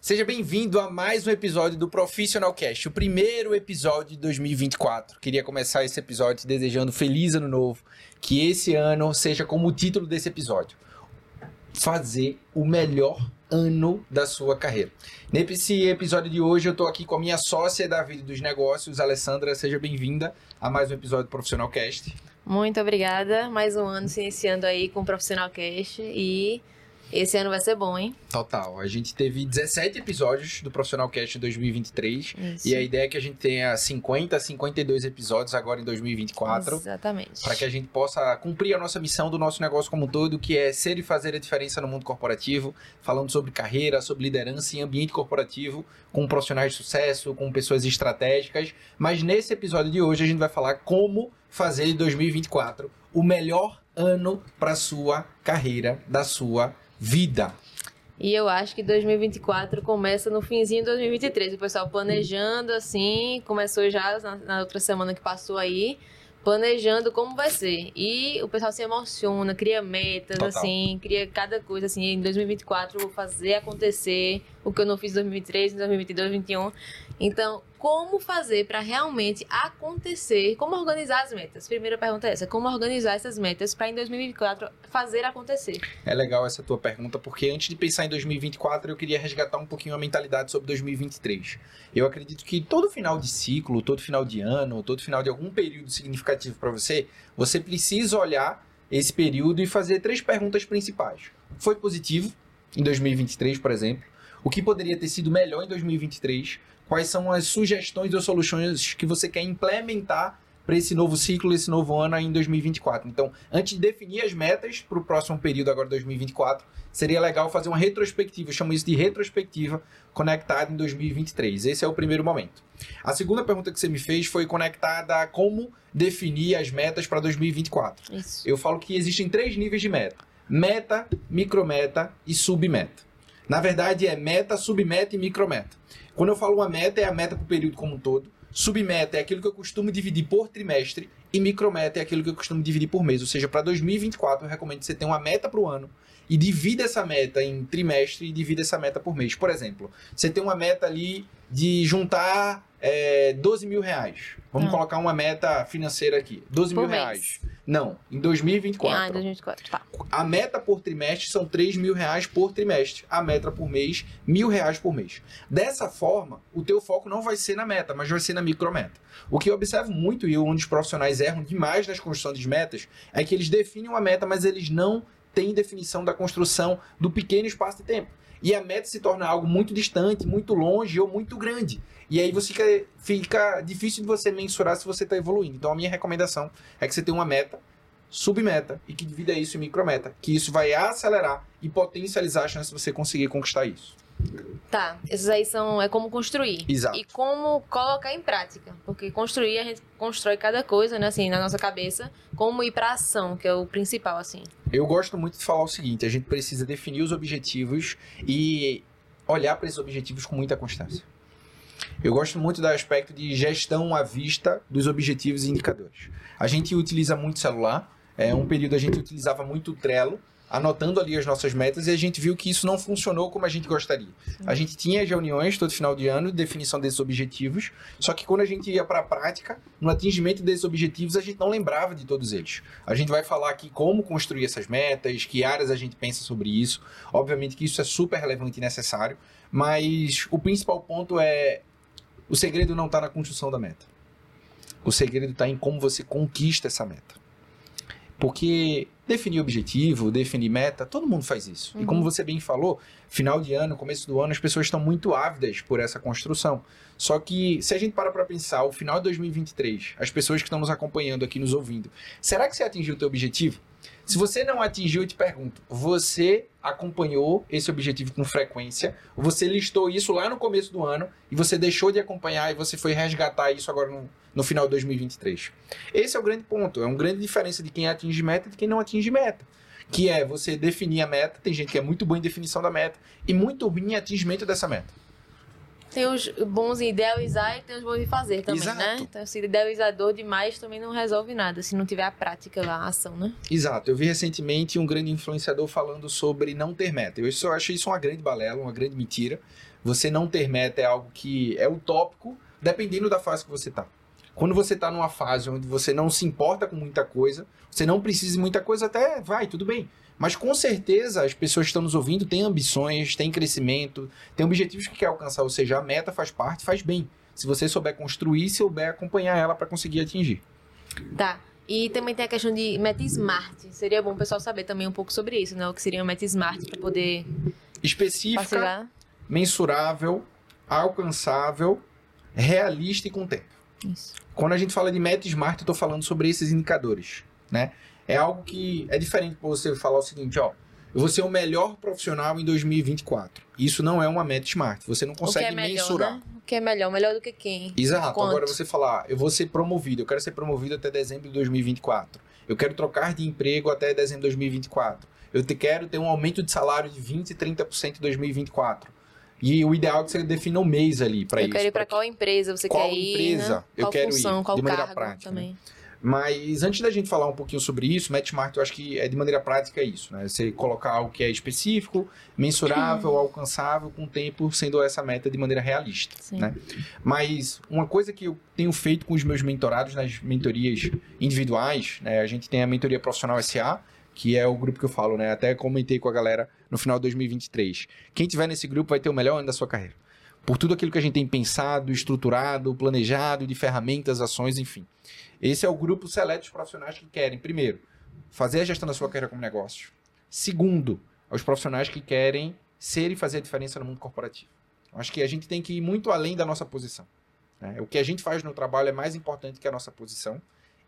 Seja bem-vindo a mais um episódio do Professional Cast, o primeiro episódio de 2024. Queria começar esse episódio desejando feliz ano novo, que esse ano seja como o título desse episódio, fazer o melhor ano da sua carreira. Nesse episódio de hoje eu estou aqui com a minha sócia da vida dos negócios, Alessandra, seja bem-vinda a mais um episódio do Profissional Cast. Muito obrigada, mais um ano se iniciando aí com o Profissional Cast e esse ano vai ser bom, hein? Total. A gente teve 17 episódios do Profissional Cast em 2023. Isso. E a ideia é que a gente tenha 50, 52 episódios agora em 2024. Exatamente. Para que a gente possa cumprir a nossa missão do nosso negócio como um todo, que é ser e fazer a diferença no mundo corporativo, falando sobre carreira, sobre liderança em ambiente corporativo, com profissionais de sucesso, com pessoas estratégicas. Mas nesse episódio de hoje a gente vai falar como fazer de 2024 o melhor ano para sua carreira, da sua vida. E eu acho que 2024 começa no finzinho de 2023. O pessoal planejando assim, começou já na, na outra semana que passou aí, planejando como vai ser. E o pessoal se emociona, cria metas, Total. assim, cria cada coisa, assim, em 2024 eu vou fazer acontecer o que eu não fiz em 2023, em 2022, 2021. Então, como fazer para realmente acontecer? Como organizar as metas? Primeira pergunta é essa: como organizar essas metas para em 2024 fazer acontecer? É legal essa tua pergunta, porque antes de pensar em 2024, eu queria resgatar um pouquinho a mentalidade sobre 2023. Eu acredito que todo final de ciclo, todo final de ano, todo final de algum período significativo para você, você precisa olhar esse período e fazer três perguntas principais. Foi positivo em 2023, por exemplo? O que poderia ter sido melhor em 2023? Quais são as sugestões ou soluções que você quer implementar para esse novo ciclo, esse novo ano aí em 2024? Então, antes de definir as metas para o próximo período, agora 2024, seria legal fazer uma retrospectiva. Eu chamo isso de retrospectiva conectada em 2023. Esse é o primeiro momento. A segunda pergunta que você me fez foi conectada a como definir as metas para 2024. Isso. Eu falo que existem três níveis de meta: meta, micrometa e submeta. Na verdade, é meta, submeta e micrometa. Quando eu falo uma meta, é a meta para o período como um todo. Submeta é aquilo que eu costumo dividir por trimestre. E micrometa é aquilo que eu costumo dividir por mês. Ou seja, para 2024, eu recomendo que você tenha uma meta para o ano e divida essa meta em trimestre e divida essa meta por mês. Por exemplo, você tem uma meta ali de juntar é, 12 mil reais. Vamos Ah. colocar uma meta financeira aqui. 12 Por mil mês. reais. Não, em 2024. Ah, em 2024. Tá. A meta por trimestre são 3 mil reais por trimestre. A meta por mês, mil reais por mês. Dessa forma, o teu foco não vai ser na meta, mas vai ser na micrometa. O que eu observo muito, e onde os profissionais erram demais nas construções de metas, é que eles definem uma meta, mas eles não têm definição da construção do pequeno espaço de tempo. E a meta se torna algo muito distante, muito longe ou muito grande. E aí você fica, fica difícil de você mensurar se você está evoluindo. Então a minha recomendação é que você tenha uma meta, submeta e que divida isso em micrometa, que isso vai acelerar e potencializar a chance de você conseguir conquistar isso. Tá, esses aí são é como construir. Exato. E como colocar em prática. Porque construir, a gente constrói cada coisa, né, assim, na nossa cabeça. Como ir pra ação, que é o principal, assim. Eu gosto muito de falar o seguinte: a gente precisa definir os objetivos e olhar para esses objetivos com muita constância. Eu gosto muito do aspecto de gestão à vista dos objetivos e indicadores. A gente utiliza muito celular. É um período a gente utilizava muito o Trello, anotando ali as nossas metas e a gente viu que isso não funcionou como a gente gostaria. A gente tinha as reuniões todo final de ano de definição desses objetivos, só que quando a gente ia para a prática, no atingimento desses objetivos, a gente não lembrava de todos eles. A gente vai falar aqui como construir essas metas, que áreas a gente pensa sobre isso. Obviamente que isso é super relevante e necessário, mas o principal ponto é o segredo não está na construção da meta. O segredo está em como você conquista essa meta. Porque definir objetivo, definir meta, todo mundo faz isso. E como você bem falou, final de ano, começo do ano, as pessoas estão muito ávidas por essa construção. Só que se a gente para para pensar, o final de 2023, as pessoas que estão nos acompanhando aqui, nos ouvindo, será que você atingiu o teu objetivo? Se você não atingiu, eu te pergunto, você acompanhou esse objetivo com frequência? Você listou isso lá no começo do ano e você deixou de acompanhar e você foi resgatar isso agora no, no final de 2023? Esse é o grande ponto. É uma grande diferença de quem atinge meta e de quem não atinge meta. Que é você definir a meta. Tem gente que é muito boa em definição da meta e muito ruim em atingimento dessa meta. Tem os bons em idealizar e tem os bons em fazer também, Exato. né? Então, se idealizador demais também não resolve nada, se não tiver a prática lá, a ação, né? Exato. Eu vi recentemente um grande influenciador falando sobre não ter meta. Eu só acho isso uma grande balela, uma grande mentira. Você não ter meta é algo que é utópico, dependendo da fase que você tá. Quando você tá numa fase onde você não se importa com muita coisa, você não precisa de muita coisa, até vai, tudo bem. Mas com certeza as pessoas que estão nos ouvindo têm ambições, têm crescimento, têm objetivos que quer alcançar, ou seja, a meta faz parte, faz bem. Se você souber construir, souber acompanhar ela para conseguir atingir. Tá. E também tem a questão de meta smart. Seria bom o pessoal saber também um pouco sobre isso, né? O que seria uma meta smart para poder Específica, mensurável, alcançável, realista e com tempo. Isso. Quando a gente fala de meta smart, eu estou falando sobre esses indicadores, né? É algo que é diferente para você falar o seguinte, ó, eu vou ser o melhor profissional em 2024. Isso não é uma meta smart. Você não O que consegue é melhor, mensurar. né? O que é melhor? Melhor do que quem? Exato. Quanto? Agora você falar, eu vou ser promovido, eu quero ser promovido até dezembro de 2024. Eu quero trocar de emprego até dezembro de 2024. Eu te quero ter um aumento de salário de 20, 30% em 2024. E o ideal é que você defina um mês ali para eu isso. quero ir para qual empresa você Qual quer ir, empresa né? eu qual quero ir, função, qual de maneira cargo prática, também. Mas antes da gente falar um pouquinho sobre isso, Match Smart eu acho que é de maneira prática isso, né? Você colocar algo que é específico, mensurável, alcançável, com o tempo sendo essa meta de maneira realista, Sim. né? Mas uma coisa que eu tenho feito com os meus mentorados nas mentorias individuais, né? A gente tem a mentoria profissional SA, que é o grupo que eu falo, né? Até comentei com a galera no final de 2023. Quem tiver nesse grupo vai ter o melhor ano da sua carreira. Por tudo aquilo que a gente tem pensado, estruturado, planejado, de ferramentas, ações, enfim. Esse é o grupo seleto de profissionais que querem, primeiro, fazer a gestão da sua carreira como negócio. Segundo, aos profissionais que querem ser e fazer a diferença no mundo corporativo. Acho que a gente tem que ir muito além da nossa posição. né? O que a gente faz no trabalho é mais importante que a nossa posição.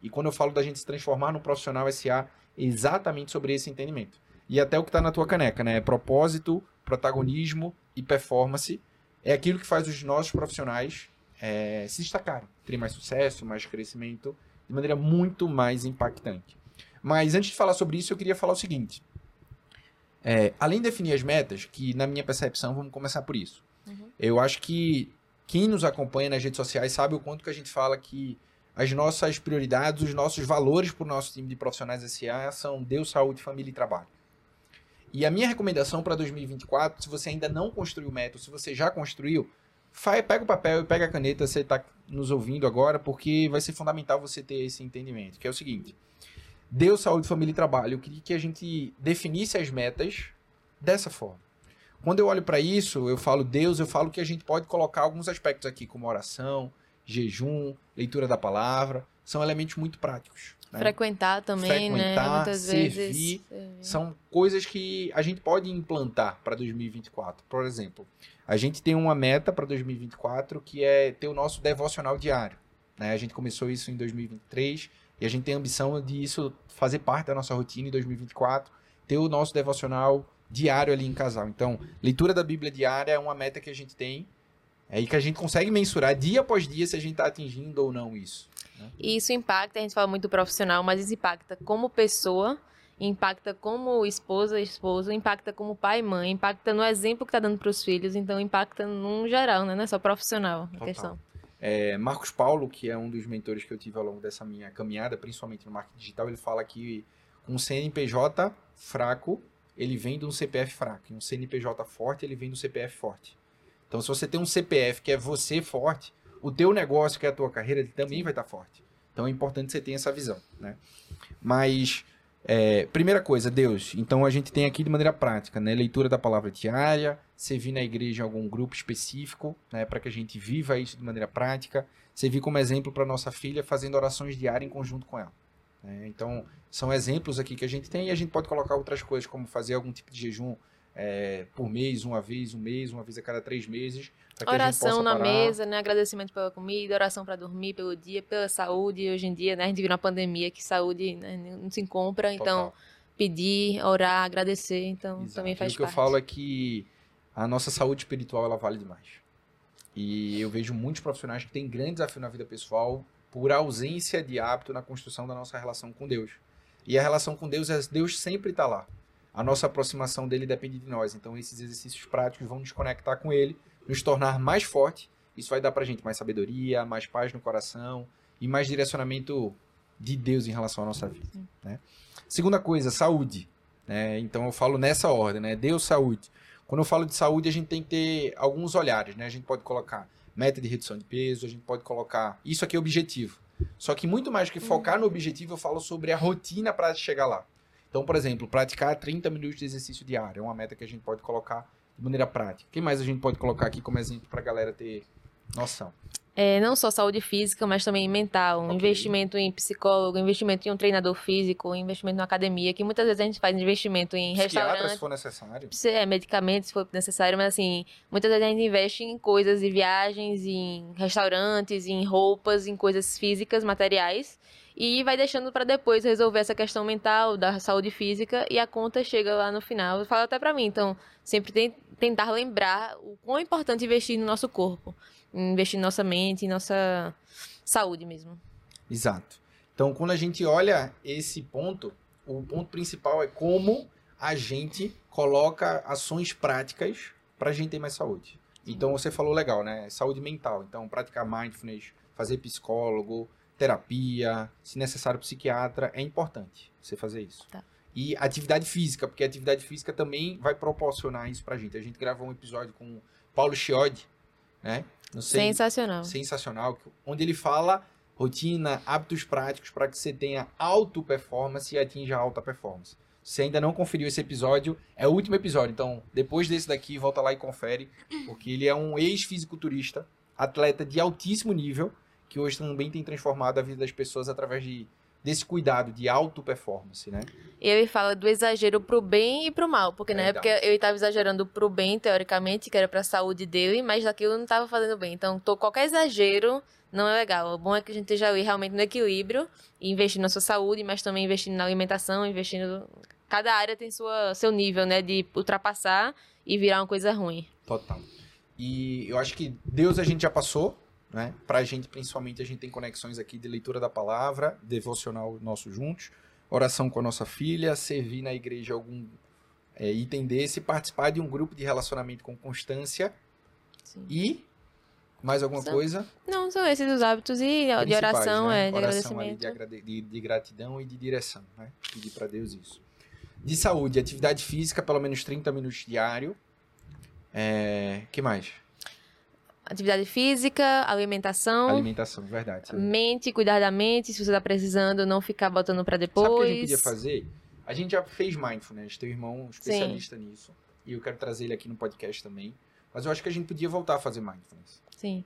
E quando eu falo da gente se transformar num profissional SA, é exatamente sobre esse entendimento. E até o que está na tua caneca, né? Propósito, protagonismo e performance é aquilo que faz os nossos profissionais é, se destacarem, terem mais sucesso, mais crescimento, de maneira muito mais impactante. Mas antes de falar sobre isso, eu queria falar o seguinte. É, além de definir as metas, que na minha percepção, vamos começar por isso. Uhum. Eu acho que quem nos acompanha nas redes sociais sabe o quanto que a gente fala que as nossas prioridades, os nossos valores para o nosso time de profissionais SA são Deus, saúde, família e trabalho. E a minha recomendação para 2024, se você ainda não construiu método, se você já construiu, pega o papel e pega a caneta, você está nos ouvindo agora, porque vai ser fundamental você ter esse entendimento, que é o seguinte. Deus, saúde, família e trabalho. Eu queria que a gente definisse as metas dessa forma. Quando eu olho para isso, eu falo Deus, eu falo que a gente pode colocar alguns aspectos aqui, como oração, jejum, leitura da palavra, são elementos muito práticos. Né? Frequentar também, né? Frequentar, Muitas servir, vezes. servir. São coisas que a gente pode implantar para 2024. Por exemplo, a gente tem uma meta para 2024 que é ter o nosso devocional diário. né? A gente começou isso em 2023 e a gente tem a ambição de isso fazer parte da nossa rotina em 2024, ter o nosso devocional diário ali em casal. Então, leitura da Bíblia diária é uma meta que a gente tem é, e que a gente consegue mensurar dia após dia se a gente está atingindo ou não isso. E isso impacta, a gente fala muito profissional, mas isso impacta como pessoa, impacta como esposa, esposo, impacta como pai e mãe, impacta no exemplo que tá dando para os filhos, então impacta num geral, né? Não é só profissional a Total. questão. É, Marcos Paulo, que é um dos mentores que eu tive ao longo dessa minha caminhada, principalmente no marketing digital, ele fala que um CNPJ fraco, ele vem de um CPF fraco. E um CNPJ forte, ele vem do CPF forte. Então, se você tem um CPF que é você forte, o teu negócio, que é a tua carreira, ele também vai estar forte. Então, é importante você ter essa visão, né? Mas, é, primeira coisa, Deus. Então, a gente tem aqui de maneira prática, né? Leitura da palavra diária, servir na igreja em algum grupo específico, né? Para que a gente viva isso de maneira prática. Servir como exemplo para nossa filha fazendo orações diárias em conjunto com ela. né? Então, são exemplos aqui que a gente tem e a gente pode colocar outras coisas, como fazer algum tipo de jejum é, por mês, uma vez, um mês, uma vez a cada três meses. Oração na parar. mesa, né? Agradecimento pela comida, oração para dormir, pelo dia, pela saúde. Hoje em dia, né? A gente vive uma pandemia que saúde né, não se compra, então Total. pedir, orar, agradecer, então Exato. também E faz o que eu parte. falo é que a nossa saúde espiritual ela vale demais. E eu vejo muitos profissionais que têm grande desafio na vida pessoal por ausência de hábito na construção da nossa relação com Deus. E a relação com Deus é Deus sempre está lá. A nossa aproximação dele depende de nós. Então esses exercícios práticos vão nos conectar com ele nos tornar mais forte, isso vai dar pra gente mais sabedoria, mais paz no coração e mais direcionamento de Deus em relação à nossa vida. Né? Segunda coisa, saúde. Né? Então eu falo nessa ordem, né? Deus, saúde. Quando eu falo de saúde, a gente tem que ter alguns olhares, né? A gente pode colocar meta de redução de peso, a gente pode colocar. Isso aqui é objetivo. Só que muito mais que focar no objetivo, eu falo sobre a rotina para chegar lá. Então, por exemplo, praticar 30 minutos de exercício diário é uma meta que a gente pode colocar de maneira prática. O que mais a gente pode colocar aqui como exemplo para a galera ter noção? É, não só saúde física, mas também mental. Ok. Investimento em psicólogo, investimento em um treinador físico, investimento na academia, que muitas vezes a gente faz investimento em Psiquiatra, se for necessário. é, medicamentos, se for necessário, mas assim, muitas vezes a gente investe em coisas, em viagens, em restaurantes, em roupas, em coisas físicas, materiais, e vai deixando para depois resolver essa questão mental, da saúde física, e a conta chega lá no final. Fala até para mim, então, sempre tem, tentar lembrar o quão é importante investir no nosso corpo, investir em nossa mente, em nossa saúde mesmo. Exato. Então, quando a gente olha esse ponto, o ponto principal é como a gente coloca ações práticas para a gente ter mais saúde. Então, você falou legal, né? Saúde mental. Então, praticar mindfulness, fazer psicólogo, terapia, se necessário psiquiatra, é importante você fazer isso. Tá. E atividade física, porque a atividade física também vai proporcionar isso pra gente. A gente gravou um episódio com o Paulo Chiodi, né? Sei, Sensacional. sensacional, onde ele fala rotina, hábitos práticos para que você tenha alto performance e atinja alta performance. Se ainda não conferiu esse episódio, é o último episódio. Então, depois desse daqui, volta lá e confere, porque ele é um ex-fisiculturista, atleta de altíssimo nível, que hoje também tem transformado a vida das pessoas através de, desse cuidado de alto performance, né? E ele fala do exagero pro bem e pro mal, porque na Verdade. época ele estava exagerando pro bem, teoricamente, que era pra saúde dele, mas aquilo não estava fazendo bem. Então, tô- qualquer exagero não é legal. O bom é que a gente esteja ali realmente no equilíbrio, investindo na sua saúde, mas também investindo na alimentação, investindo... Cada área tem sua, seu nível, né, de ultrapassar e virar uma coisa ruim. Total. E eu acho que Deus a gente já passou, né? Pra gente, principalmente, a gente tem conexões aqui de leitura da palavra, devocional nosso juntos, oração com a nossa filha, servir na igreja algum é, item desse, participar de um grupo de relacionamento com constância Sim. e mais alguma Só- coisa? Não, são esses os hábitos e de oração, né? é, de Oração ali agradecimento. de, de- de gratidão e de direção, né? Pedir pra Deus isso. De saúde, atividade física, pelo menos 30 minutos diário. É, que mais? Atividade física, alimentação, Alimentação, verdade. Mente, cuidar da mente, se você tá precisando, não ficar botando pra depois. Sabe o que a gente podia fazer? A gente já fez mindfulness, tem um irmão especialista nisso. E eu quero trazer ele aqui no podcast também. Mas eu acho que a gente podia voltar a fazer mindfulness. Sim.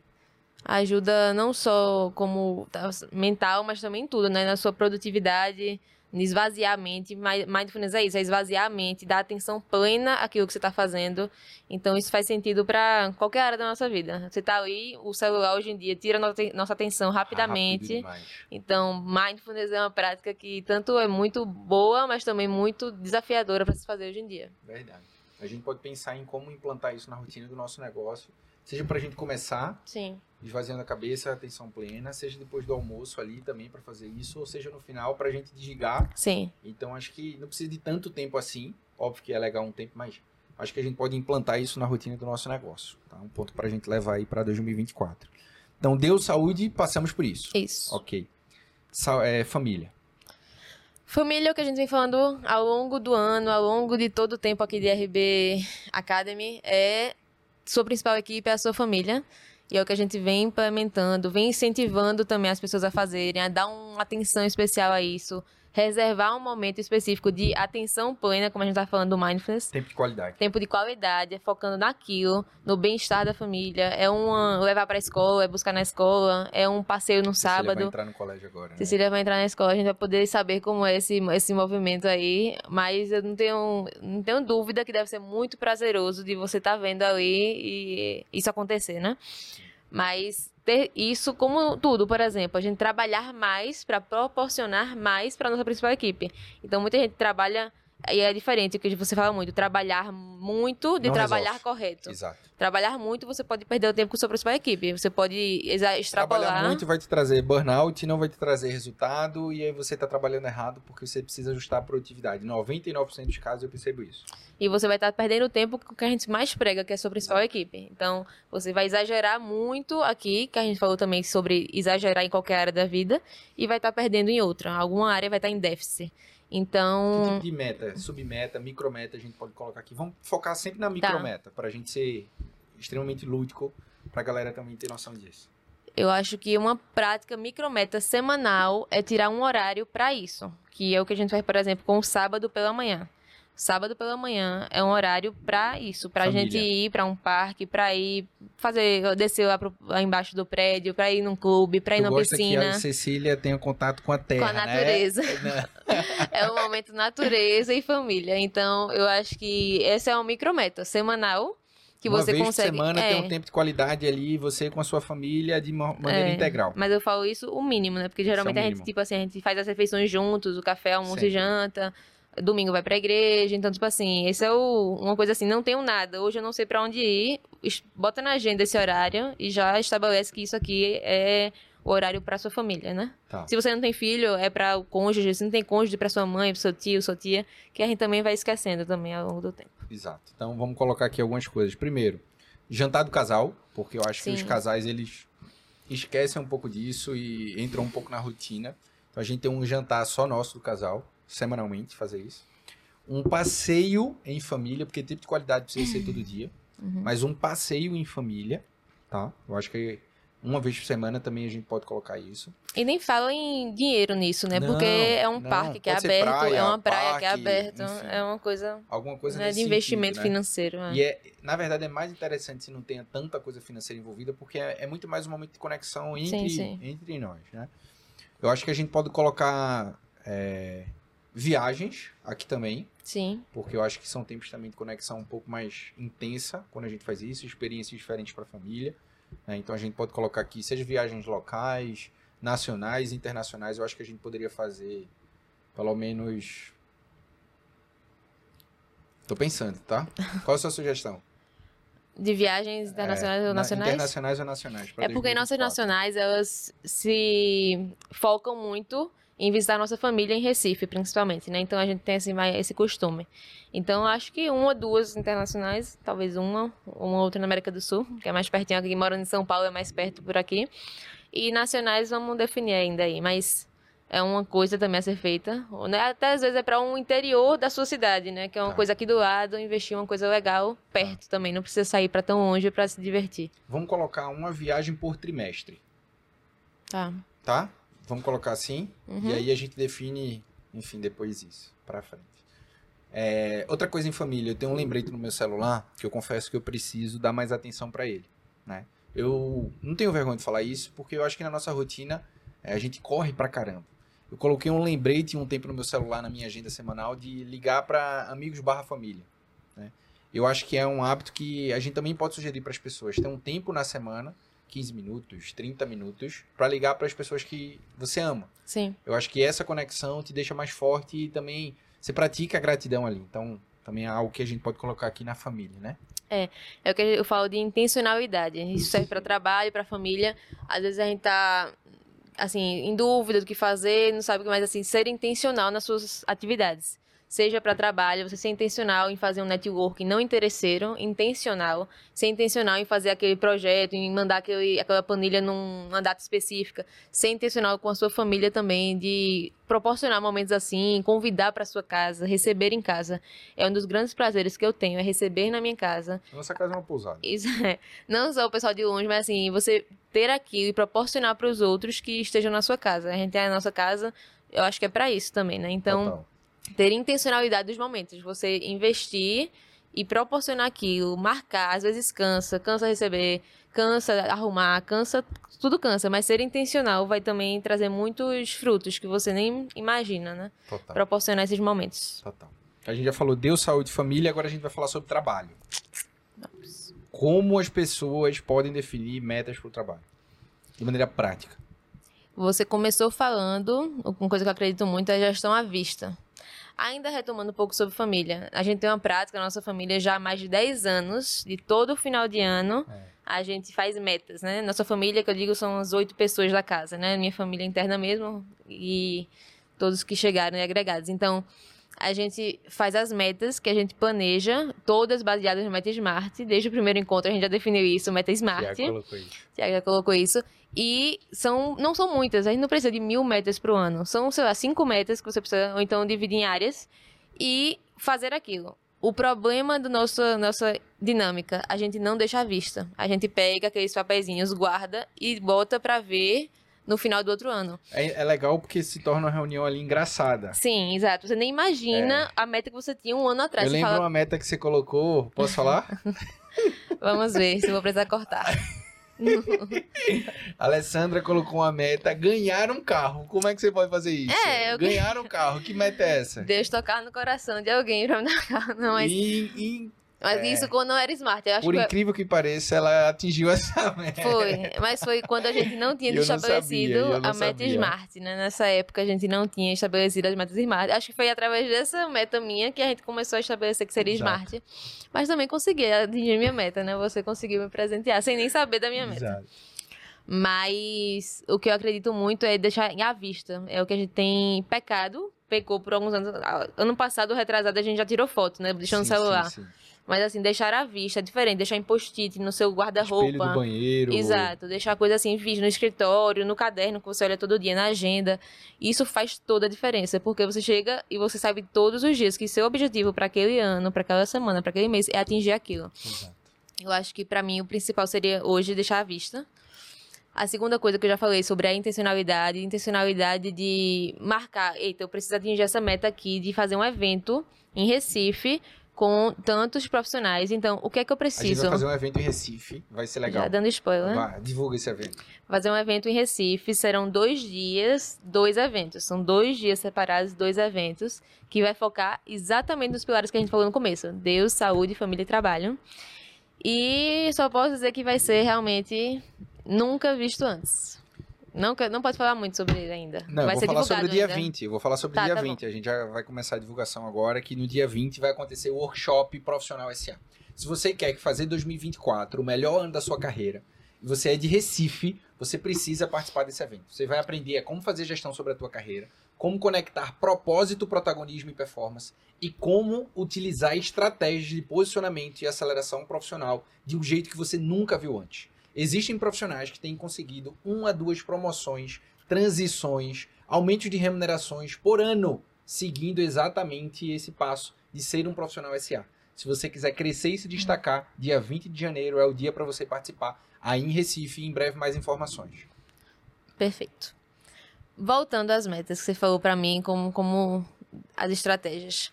Ajuda não só como tá, mental, mas também tudo, né? Na sua produtividade, esvaziar a mente. Mi- Mindfulness é isso, é esvaziar a mente, dar atenção plena àquilo que você está fazendo. Então isso faz sentido para qualquer área da nossa vida. Você tá ali, o celular hoje em dia tira nossa, atenção Rápido rapidamente. Então, mindfulness é uma prática que tanto é muito boa, mas também muito desafiadora para se fazer hoje em dia. Verdade. A gente pode pensar em como implantar isso na rotina do nosso negócio. Seja pra gente começar, Sim. esvaziando a cabeça, atenção plena, seja depois do almoço ali também pra fazer isso, ou seja no final pra gente desligar. Sim. Então acho que não precisa de tanto tempo assim. Óbvio que é legal um tempo, mas acho que a gente pode implantar isso na rotina do nosso negócio. Tá? Um ponto pra gente levar aí pra 2024. Então, deu saúde, passamos por isso. Isso. Ok. Sa- é, família. Família é o que a gente vem falando ao longo do ano, ao longo de todo o tempo aqui de RB Academy, é sua principal equipe é a sua família. E é o que a gente vem implementando, vem incentivando também as pessoas a fazerem, a dar uma atenção especial a isso, reservar um momento específico de atenção plena, como a gente tá falando do mindfulness, Tempo de qualidade. tempo de qualidade, é focando naquilo, no bem-estar da família, é um levar para a escola, é buscar na escola, é um passeio no Cecília sábado. vai entrar no colégio agora. Né? Cecília vai entrar na escola, a gente vai poder saber como é esse, esse movimento aí, mas eu não tenho, não tenho dúvida que deve ser muito prazeroso de você estar vendo ali e isso acontecer, né? Mas ter isso como tudo, por exemplo, a gente trabalhar mais para proporcionar mais para nossa principal equipe. Então muita gente trabalha E é diferente o que você fala muito, trabalhar muito de Não trabalhar resolve. correto. Exato. Trabalhar muito, você pode perder o tempo com sua principal equipe. Você pode extrapolar. Trabalhar muito vai te trazer burnout, não vai te trazer resultado, e aí você está trabalhando errado porque você precisa ajustar a produtividade. 99% dos casos eu percebo isso. E você vai estar perdendo tempo com o que a gente mais prega, que é a sua principal equipe. Então, você vai exagerar muito aqui, que a gente falou também sobre exagerar em qualquer área da vida, e vai estar perdendo em outra. Alguma área vai estar em déficit. Que Então, tipo de meta, submeta, micrometa a gente pode colocar aqui? Vamos focar sempre Tá. na micrometa, para a gente ser extremamente lúdico, para a galera também ter noção disso. eu acho que uma prática micrometa semanal é tirar um horário para isso. Que é o que a gente faz, por exemplo, com o sábado pela manhã. Sábado pela manhã é um horário para isso, pra Família. gente ir para um parque, para ir fazer, descer lá, pro- lá embaixo do prédio, para ir num clube, para ir Tu gosta piscina. que a Cecília tenha contato com a terra, Com a natureza. Né? É um momento natureza e família. Então, eu acho que essa é uma micrometa semanal que Uma você vez consegue. por semana é, tem um tempo de qualidade ali, você com a sua família de ma- maneira é, integral. Mas eu falo isso o mínimo, né? Porque geralmente a gente, tipo assim, a gente faz as refeições juntos, o café, almoço Sempre. e janta. Domingo vai pra igreja, então, tipo assim, esse é o, uma coisa assim, não tenho nada. Hoje eu não sei pra onde ir. Bota na agenda esse horário e já estabelece que isso aqui é o horário pra sua família, né? Tá. Se você não tem filho, é pra o cônjuge. Se não tem cônjuge, pra sua mãe, pro seu tio, sua tia, que a gente também vai esquecendo também ao longo do tempo. Exato. Então vamos colocar aqui algumas coisas. Primeiro, jantar do casal, porque eu acho que Sim. os casais eles esquecem um pouco disso e entram um pouco na rotina. Então a gente tem um jantar só nosso do casal, semanalmente, fazer isso. Um passeio em família, porque tipo de qualidade precisa ser todo dia, Uhum. mas um passeio em família, tá? Eu acho que uma vez por semana também a gente pode colocar isso. E nem fala em dinheiro nisso, né? Não, Porque é um não. parque que é aberto, praia, é uma praia que é parque, enfim. é uma coisa, Alguma coisa né, de investimento sentido, né? financeiro. né? E é, na verdade, é mais interessante se não tenha tanta coisa financeira envolvida, porque é, é muito mais um momento de conexão entre, Sim, sim. entre nós, né? Eu acho que a gente pode colocar é, viagens aqui também, Sim, porque eu acho que são tempos também de conexão um pouco mais intensa quando a gente faz isso, experiências diferentes para a família. né? Então a gente pode colocar aqui, seja viagens locais, nacionais, internacionais, eu acho que a gente poderia fazer pelo menos. Tô pensando, tá? Qual a sua sugestão? de viagens internacionais É, ou na- nacionais? Internacionais ou nacionais? É porque nossas 2024. nacionais, elas se focam muito em visitar a nossa família em Recife, principalmente, né? Então a gente tem esse, mais- esse costume. Então acho que uma ou duas internacionais, talvez uma, uma outra na América do Sul, que é mais pertinho aqui, morando em São Paulo é mais perto por aqui. E nacionais vamos definir ainda aí, mas é uma coisa também a ser feita. né? Até às vezes é para um interior da sua cidade, né? Que é uma Tá. coisa aqui do lado, investir uma coisa legal perto também. Não precisa sair para tão longe para se divertir. Vamos colocar uma viagem por trimestre, Tá. tá? Vamos colocar assim. Uhum. E aí a gente define, enfim, depois isso, pra frente. É, outra coisa em família, eu tenho um lembrete no meu celular que eu confesso que eu preciso dar mais atenção pra ele, né? Eu não tenho vergonha de falar isso porque eu acho que na nossa rotina é, a gente corre pra caramba. Eu coloquei um lembrete um tempo no meu celular na minha agenda semanal de ligar pra amigos barra família. né? Eu acho que é um hábito que a gente também pode sugerir para as pessoas. Ter um tempo na semana, 15 minutos, 30 minutos, pra ligar para as pessoas que você ama. Sim. Eu acho que essa conexão te deixa mais forte e também você pratica a gratidão ali. Então, também é algo que a gente pode colocar aqui na família, né? É o que eu falo de intencionalidade. Isso serve para trabalho, para família. Às vezes a gente tá assim, em dúvida do que fazer, não sabe o que mais assim, ser intencional nas suas atividades. Seja para trabalho, você ser intencional em fazer um networking não interesseiro, intencional, ser intencional em fazer aquele projeto, em mandar aquele, aquela planilha num- numa data específica, ser intencional com a sua família também, de proporcionar momentos assim, convidar para sua casa, receber em casa. É um dos grandes prazeres que eu tenho, é receber na minha casa, Nossa casa é uma pousada. isso é. Não só o pessoal de longe, mas assim, você ter aquilo e proporcionar para os outros que estejam na sua casa. A gente tem a nossa casa, eu acho que é para isso também, né? Então, Total. Ter intencionalidade dos momentos, você investir e proporcionar aquilo, marcar, às vezes cansa, cansa receber, cansa arrumar, cansa, tudo cansa, mas ser intencional vai também trazer muitos frutos que você nem imagina, né? Total. Proporcionar esses momentos. Total. A gente já falou Deus, saúde e família, agora a gente vai falar sobre trabalho. Como as pessoas podem definir metas para o trabalho? De maneira prática. Você começou falando, uma coisa que eu acredito muito é a gestão à vista. Ainda retomando um pouco sobre família. A gente tem uma prática na nossa família já há mais de 10 anos, de todo final de ano, É. a gente faz metas, né? Nossa família, que eu digo, são as oito pessoas da casa, né? Minha família interna mesmo e todos que chegaram e agregados. Então, a gente faz as metas que a gente planeja, todas baseadas no Meta Smart. Desde o primeiro encontro a gente já definiu isso, Meta Smart. Já colocou isso. Tiago já colocou isso. E são, não são muitas, a gente não precisa de mil metas pro ano. São, sei lá, cinco metas que você precisa, ou então dividir em áreas e fazer aquilo. O problema da nossa, nossa dinâmica, a gente não deixa à vista. A gente pega aqueles papeizinhos, guarda e bota pra ver no final do outro ano. É, é legal porque se torna uma reunião ali engraçada. Sim, exato. Você nem imagina a meta que você tinha um ano atrás. É. Eu lembro fala, uma meta que você colocou, posso falar? vamos ver se eu vou precisar cortar. Alessandra colocou uma meta, ganhar um carro. Como é que você pode fazer isso? É, eu- Ganhar um carro, que meta é essa? Deus tocar no coração de alguém pra me dar carro. Não, mas, E, e, mas é. isso quando não era smart. Eu por que incrível que pareça, ela atingiu essa meta. Foi, mas foi quando a gente não tinha Eu não estabelecido sabia, eu a meta sabia. Smart, né? Nessa época a gente não tinha estabelecido as metas Smart. Acho que foi através dessa meta minha que a gente começou a estabelecer que seria Exato. Smart. Mas também consegui atingir minha meta, né? Você conseguiu me presentear sem nem saber da minha meta. Exato. Mas o que eu acredito muito é deixar à vista. É o que a gente tem pecado, pecou por alguns anos. Ano passado, retrasado, a gente já tirou foto, né? Deixou no celular. sim, sim. Mas assim, deixar à vista é diferente. Deixar em post-it no seu guarda-roupa. banheiro. Exato, deixar a coisa assim, vídeo no escritório, no caderno que você olha todo dia, na agenda. Isso faz toda a diferença, porque você chega e você sabe todos os dias que seu objetivo para aquele ano, para aquela semana, para aquele mês é atingir aquilo. Exato. Eu acho que para mim o principal seria hoje deixar à vista. A segunda coisa que eu já falei sobre a intencionalidade, intencionalidade de marcar, eita, eu preciso atingir essa meta aqui de fazer um evento em Recife com tantos profissionais. Então, o que é que eu A gente preciso? vai fazer um evento em Recife, vai ser legal. Já dando spoiler. Vai, divulga esse evento. fazer um evento em Recife. Serão dois dias, dois eventos. São dois dias separados, dois eventos, que vai focar exatamente nos pilares que a gente falou no começo: Deus, saúde, família e trabalho. E só posso dizer que vai ser realmente nunca visto antes. Não, não pode falar muito sobre ele ainda. Não, eu vai vou ser falar sobre o dia ainda. 20. Eu vou falar sobre Tá, o dia tá 20. A gente já vai começar a divulgação agora, que no dia 20 vai acontecer o workshop profissional SA. Se você quer que fazer 2024 o melhor ano da sua carreira, e você é de Recife, você precisa participar desse evento. Você vai aprender a como fazer gestão sobre a tua carreira, como conectar propósito, protagonismo e performance, e como utilizar estratégias de posicionamento e aceleração profissional de um jeito que você nunca viu antes. Existem profissionais que têm conseguido uma, duas promoções, transições, aumentos de remunerações por ano, seguindo exatamente esse passo de ser um profissional SA. Se você quiser crescer e se destacar, dia 20 de janeiro é o dia para você participar aí em Recife em breve mais informações. Perfeito. Voltando às metas que você falou pra mim, como, como as estratégias.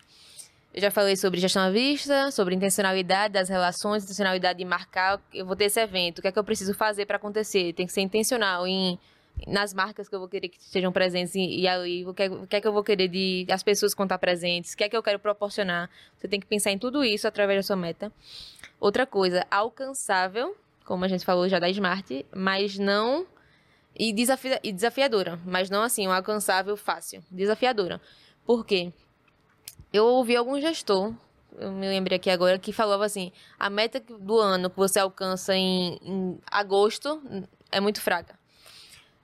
Eu já falei sobre gestão à vista, sobre intencionalidade das relações, intencionalidade de marcar. Eu vou ter esse evento, o que é que eu preciso fazer para acontecer? Tem que ser intencional em nas marcas que eu vou querer que estejam presentes e, e ali, o que, é, o que é que eu vou querer de as pessoas que vão estar presentes, o que é que eu quero proporcionar. Você tem que pensar em tudo isso através da sua meta. Outra coisa, alcançável, como a gente falou já da Smart, mas não e, desafia- e desafiadora, mas não assim, um alcançável fácil, desafiadora. Por quê? Eu ouvi algum gestor, eu me lembrei aqui agora, que falava assim: a meta do ano que você alcança em, em agosto é muito fraca.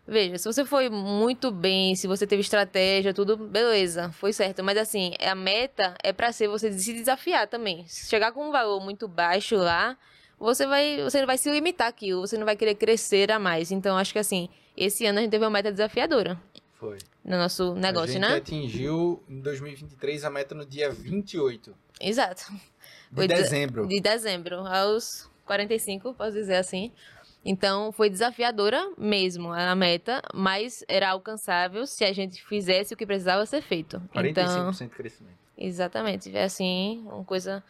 Veja, se você foi muito bem, se você teve estratégia, tudo, beleza, foi certo. Mas assim, a meta é pra ser você se desafiar também. Se chegar com um valor muito baixo lá, você vai, você vai se limitar aquilo, você não vai querer crescer a mais. Então, acho que assim, esse ano a gente teve uma meta desafiadora Foi. no nosso negócio, a gente né? atingiu em 2023 a meta no dia 28 Exato. de de- dezembro. De dezembro aos 45, posso dizer assim. Então, foi desafiadora mesmo a meta, mas era alcançável se a gente fizesse o que precisava ser feito. 45% Então, de crescimento. exatamente, é assim, uma coisa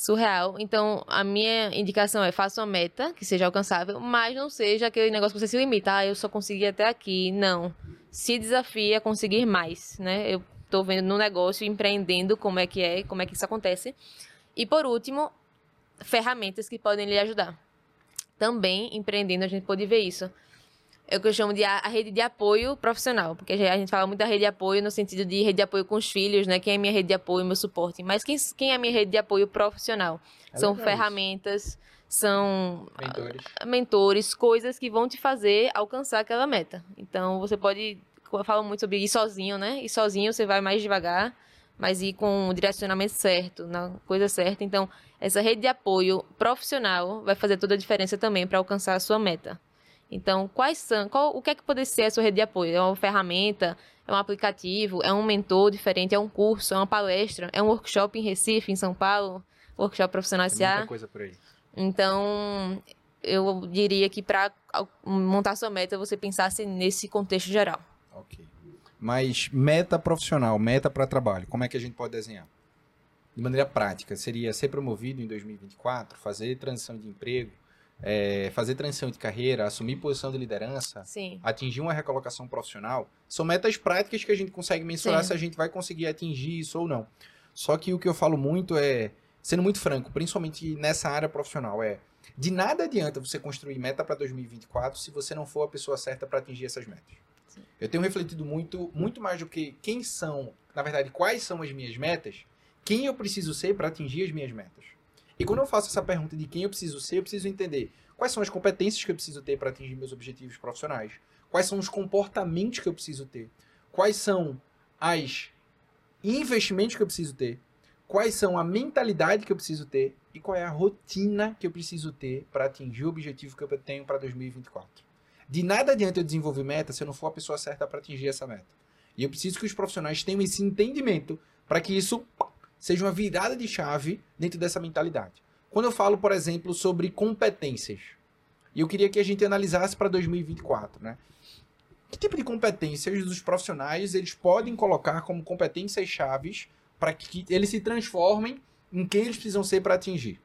surreal. Então, a minha indicação é faça uma meta que seja alcançável, mas não seja aquele negócio que você se limita, ah, eu só consegui até aqui. Não. Se desafie a conseguir mais, né? Eu tô vendo no negócio, empreendendo como é que é, como é que isso acontece. E por último, ferramentas que podem lhe ajudar. Também empreendendo, a gente pode ver isso. É o que eu chamo de a, a rede de apoio profissional, porque a gente fala muito da rede de apoio no sentido de rede de apoio com os filhos, né? Quem é minha rede de apoio, meu suporte. Mas quem, quem é minha rede de apoio profissional? É São ferramentas, são Mentores. mentores, coisas que vão te fazer alcançar aquela meta. Então você pode, eu falo muito sobre ir sozinho, né? Ir sozinho você vai mais devagar, mas ir com o direcionamento certo, na coisa certa. Então, essa rede de apoio profissional vai fazer toda a diferença também para alcançar a sua meta. Então, quais são, qual, o que é que pode ser a sua rede de apoio? É uma ferramenta, é um aplicativo, é um mentor diferente, é um curso, é uma palestra, é um workshop em Recife, em São Paulo, workshop profissional Tem SA. muita coisa por aí. Então, eu diria que para montar sua meta, você pensasse nesse contexto geral. Ok. Mas meta profissional, meta para trabalho, como é que a gente pode desenhar? De maneira prática, seria ser promovido em 2024, fazer transição de emprego, é, fazer transição de carreira, assumir posição de liderança, Sim. atingir uma recolocação profissional. São metas práticas que a gente consegue mensurar Sim. se a gente vai conseguir atingir isso ou não. Só que o que eu falo muito é, sendo muito franco, principalmente nessa área profissional, é de nada adianta você construir meta para 2024 se você não for a pessoa certa para atingir essas metas. Sim. Eu tenho refletido muito, muito mais do que quem são, na verdade, quais são as minhas metas, quem eu preciso ser para atingir as minhas metas. E quando eu faço essa pergunta de quem eu preciso ser, eu preciso entender quais são as competências que eu preciso ter para atingir meus objetivos profissionais, quais são os comportamentos que eu preciso ter, quais são as investimentos que eu preciso ter, quais são a mentalidade que eu preciso ter e qual é a rotina que eu preciso ter para atingir o objetivo que eu tenho para 2024. De nada adianta eu desenvolver meta se eu não for a pessoa certa para atingir essa meta. E eu preciso que os profissionais tenham esse entendimento para que isso seja uma virada de chave dentro dessa mentalidade. Quando eu falo, por exemplo, sobre competências, e eu queria que a gente analisasse para 2024, né? Que tipo de competências dos profissionais eles podem colocar como competências chaves para que eles se transformem em quem eles precisam ser para atingir?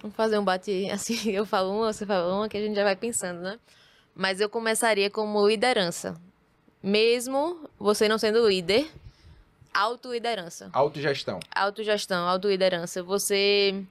Vamos fazer um bate assim, eu falo uma, você fala uma, que a gente já vai pensando, né? Mas eu começaria como liderança. Mesmo você não sendo líder, autoliderança. Autogestão. Autogestão, autoliderança. Você.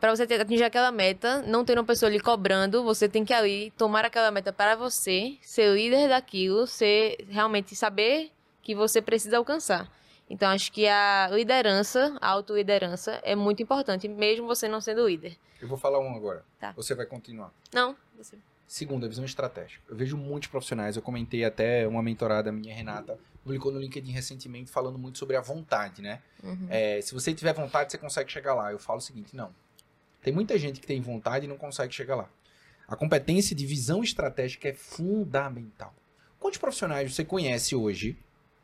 Para você ter- atingir aquela meta, não ter uma pessoa lhe cobrando, você tem que ali tomar aquela meta para você, ser líder daquilo, ser realmente saber que você precisa alcançar. Então, acho que a liderança, a autoliderança, é muito importante, mesmo você não sendo líder. Eu vou falar um agora. Tá. Você vai continuar. Não, você. Segunda, visão estratégica. Eu vejo muitos profissionais, eu comentei até uma mentorada minha, Renata, publicou no LinkedIn recentemente falando muito sobre a vontade, né? Uhum. É, se você tiver vontade, você consegue chegar lá. Eu falo o seguinte, não. Tem muita gente que tem vontade e não consegue chegar lá. A competência de visão estratégica é fundamental. Quantos profissionais você conhece hoje?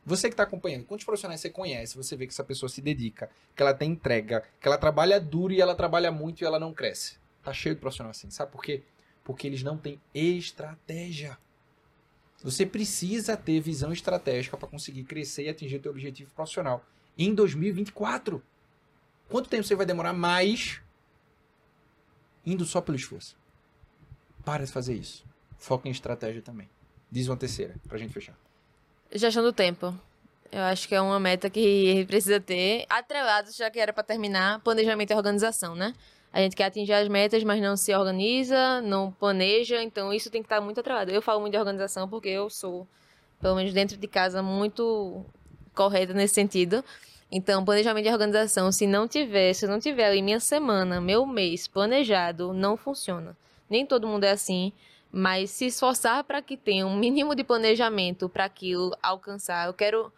Você que está acompanhando, quantos profissionais você conhece? Você vê que essa pessoa se dedica, que ela tem entrega, que ela trabalha duro e ela trabalha muito e ela não cresce. Tá cheio de profissional assim. Sabe por quê? Porque eles não têm estratégia. Você precisa ter visão estratégica para conseguir crescer e atingir o teu objetivo profissional em 2024. Quanto tempo você vai demorar mais indo só pelo esforço? Para de fazer isso. Foca em estratégia também. Diz uma terceira, pra gente fechar. Gestão do tempo. Eu acho que é uma meta que precisa ter. Atrelado, já que era para terminar, planejamento e organização, né? A gente quer atingir as metas, mas não se organiza, não planeja, então isso tem que estar muito atrelado. Eu falo muito de organização porque eu sou, pelo menos dentro de casa, muito correta nesse sentido. Então, planejamento e organização, se não tiver, se não tiver ali minha semana, meu mês planejado, não funciona. Nem todo mundo é assim, mas se esforçar para que tenha um mínimo de planejamento para aquilo alcançar. Eu quero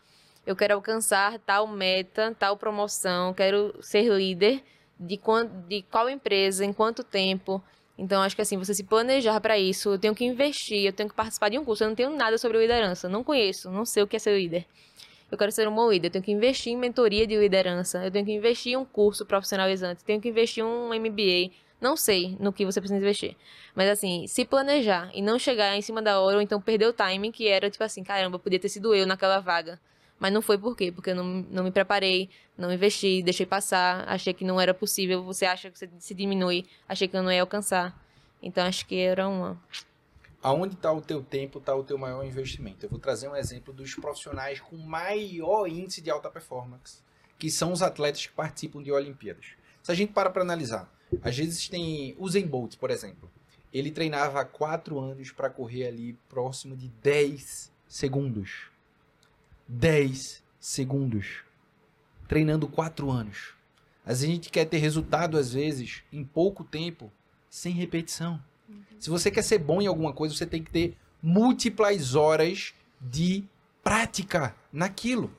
eu quero alcançar tal meta, tal promoção, quero ser líder de, quan- de qual empresa, em quanto tempo. Então, acho que assim, você se planejar para isso, eu tenho que investir, eu tenho que participar de um curso. Eu não tenho nada sobre liderança, não conheço, não sei o que é ser líder. Eu quero ser um bom líder, eu tenho que investir em mentoria de liderança, eu tenho que investir em um curso profissionalizante, tenho que investir em um MBA. Não sei no que você precisa investir. Mas assim, se planejar e não chegar em cima da hora, ou então perder o timing, que era tipo assim, caramba, podia ter sido eu naquela vaga. Mas não foi por quê? Porque eu não, não me preparei, não investi, deixei passar, achei que não era possível. Você acha que você se diminui, achei que eu não ia alcançar. Então acho que era uma. Aonde está o teu tempo, está o teu maior investimento. Eu vou trazer um exemplo dos profissionais com maior índice de alta performance, que são os atletas que participam de Olimpíadas. Se a gente para para analisar, às vezes tem Usain Bolt, por exemplo. ele treinava há quatro anos para correr ali próximo de 10 segundos. 10 segundos. Treinando quatro anos. A gente quer ter resultado, às vezes, em pouco tempo, sem repetição. Se você quer ser bom em alguma coisa, você tem que ter múltiplas horas de prática naquilo.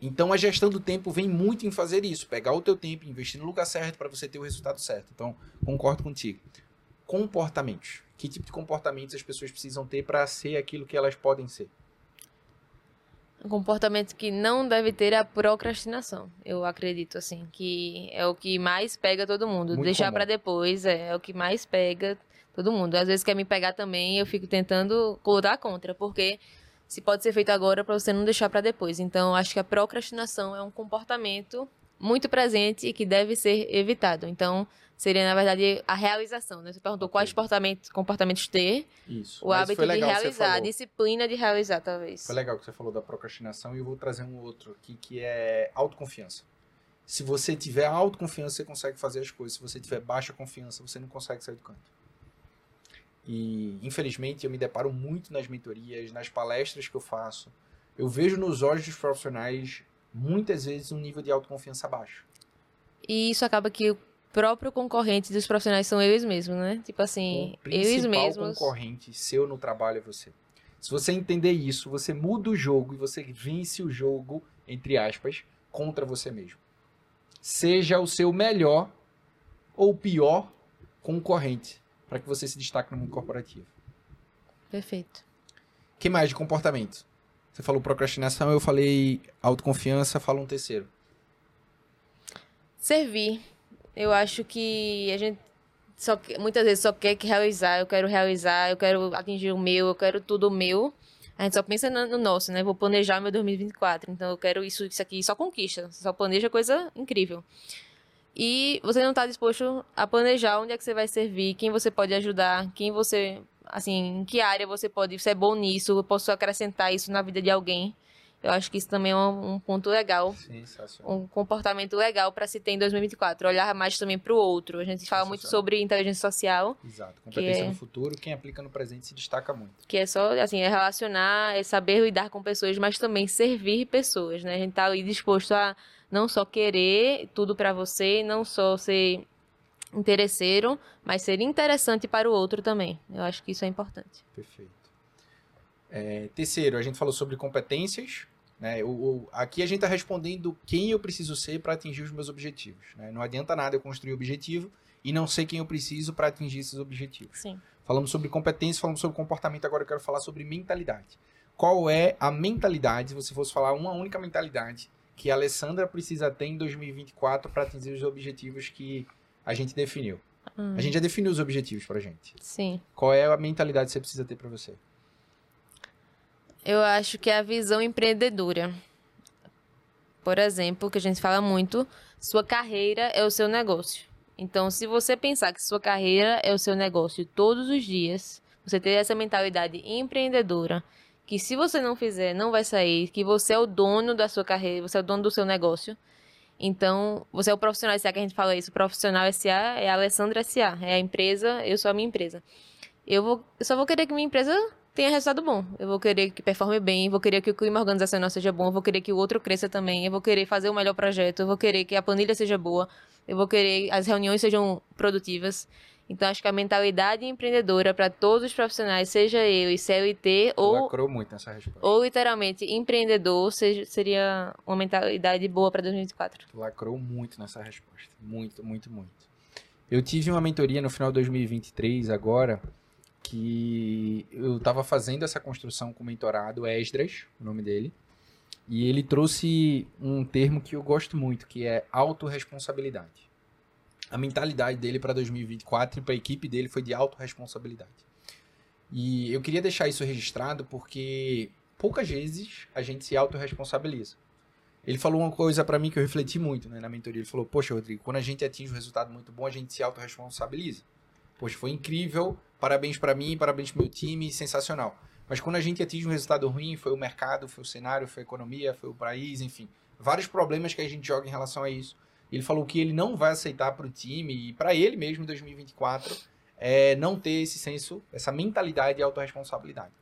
Então a gestão do tempo vem muito em fazer isso, pegar o teu tempo, investir no lugar certo para você ter o resultado certo. Então, concordo contigo. Comportamentos. Que tipo de comportamentos as pessoas precisam ter para ser aquilo que elas podem ser? Um comportamento que não deve ter é a procrastinação. Eu acredito, assim, que é o que mais pega todo mundo. Muito Deixar para depois é, é o que mais pega todo mundo. Às vezes quer me pegar também, eu fico tentando lutar contra, porque se pode ser feito agora para você não deixar para depois. Então, acho que a procrastinação é um comportamento muito presente e que deve ser evitado. Então, seria, na verdade, a realização. Né? Você perguntou Ok. quais comportamentos, comportamentos ter, Isso. o Mas hábito de realizar, a disciplina de realizar, talvez. Foi legal que você falou da procrastinação e eu vou trazer um outro aqui que é autoconfiança. Se você tiver autoconfiança, você consegue fazer as coisas. Se você tiver baixa confiança, você não consegue sair do canto. E, infelizmente, eu me deparo muito nas mentorias, nas palestras que eu faço. Eu vejo nos olhos dos profissionais, muitas vezes, um nível de autoconfiança baixo. E isso acaba que próprio concorrente dos profissionais são eles mesmos, né? Tipo assim, o eles principal mesmos. concorrente seu no trabalho é você. Se você entender isso, você muda o jogo e você vence o jogo, entre aspas, contra você mesmo. Seja o seu melhor ou pior concorrente para que você se destaque no mundo corporativo. Perfeito. que mais de comportamento? Você falou procrastinação, eu falei autoconfiança, fala um terceiro. Servir. Eu acho que a gente só muitas vezes só quer que realizar, eu quero realizar, eu quero atingir o meu, eu quero tudo meu. A gente só pensa no, no nosso, né? Vou planejar meu 2024, então eu quero isso, isso aqui, só conquista, só planeja coisa incrível. E você não está disposto a planejar onde é que você vai servir, quem você pode ajudar, quem você, assim, em que área você pode ser bom nisso, eu posso acrescentar isso na vida de alguém. Eu acho que isso também é um, um ponto legal um comportamento legal para se ter em 2024. Olhar mais também para o outro. A gente fala muito sobre inteligência social, Exato. Competência é- no futuro, quem aplica no presente se destaca muito. que é só assim, é relacionar, é saber lidar com pessoas, mas também servir pessoas, né? A gente tá ali disposto a não só querer tudo para você, não só ser interesseiro, mas ser interessante para o outro também. Eu acho que isso é importante. Perfeito. É, terceiro, a gente falou sobre competências. Né? O, o- aqui a gente está respondendo quem eu preciso ser para atingir os meus objetivos. né? Não adianta nada eu construir objetivo e não sei quem eu preciso para atingir esses objetivos. Sim. Falamos sobre competência, falamos sobre comportamento, agora eu quero falar sobre mentalidade. Qual é a mentalidade, se você fosse falar uma única mentalidade, que a Alessandra precisa ter em 2024 para atingir os objetivos que a gente definiu? Hum, A gente já definiu os objetivos para gente. Sim. Qual é a mentalidade que você precisa ter para você? Eu acho que é a visão empreendedora. Por exemplo, que a gente fala muito, sua carreira é o seu negócio. Então, se você pensar que sua carreira é o seu negócio todos os dias, você ter essa mentalidade empreendedora, que se você não fizer, não vai sair, que você é o dono da sua carreira, você é o dono do seu negócio. Então, você é o profissional SA que a gente fala isso, o profissional SA é a Alessandra SA, é a empresa, eu sou a minha empresa. Eu, vou, eu só vou querer que minha empresa tenha resultado bom. Eu vou querer que performe bem, vou querer que o clima organizacional seja bom, vou querer que o outro cresça também, eu vou querer fazer o melhor projeto, eu vou querer que a planilha seja boa, eu vou querer que as reuniões sejam produtivas. Então, acho que a mentalidade empreendedora para todos os profissionais, seja eu e CLT ou, Lacrou muito nessa resposta. ou literalmente empreendedor, seja, seria uma mentalidade boa para 2024. Lacrou muito nessa resposta. Muito, muito, muito. Eu tive uma mentoria no final de 2023, agora, que eu estava fazendo essa construção com o mentorado, Esdras, o nome dele, e ele trouxe um termo que eu gosto muito, que é autorresponsabilidade. A mentalidade dele para 2024 e para a equipe dele foi de autorresponsabilidade. E eu queria deixar isso registrado porque poucas vezes a gente se autorresponsabiliza. Ele falou uma coisa pra mim que eu refleti muito né, na mentoria. Ele falou: Poxa, Rodrigo, quando a gente atinge um resultado muito bom, a gente se autorresponsabiliza. Poxa, foi incrível, parabéns pra mim, parabéns pro meu time, sensacional. Mas quando a gente atinge um resultado ruim, foi o mercado, foi o cenário, foi a economia, foi o país, enfim, vários problemas que a gente joga em relação a isso. Ele falou que ele não vai aceitar pro time e pra ele mesmo em 2024 é não ter esse senso, essa mentalidade de autorresponsabilidade.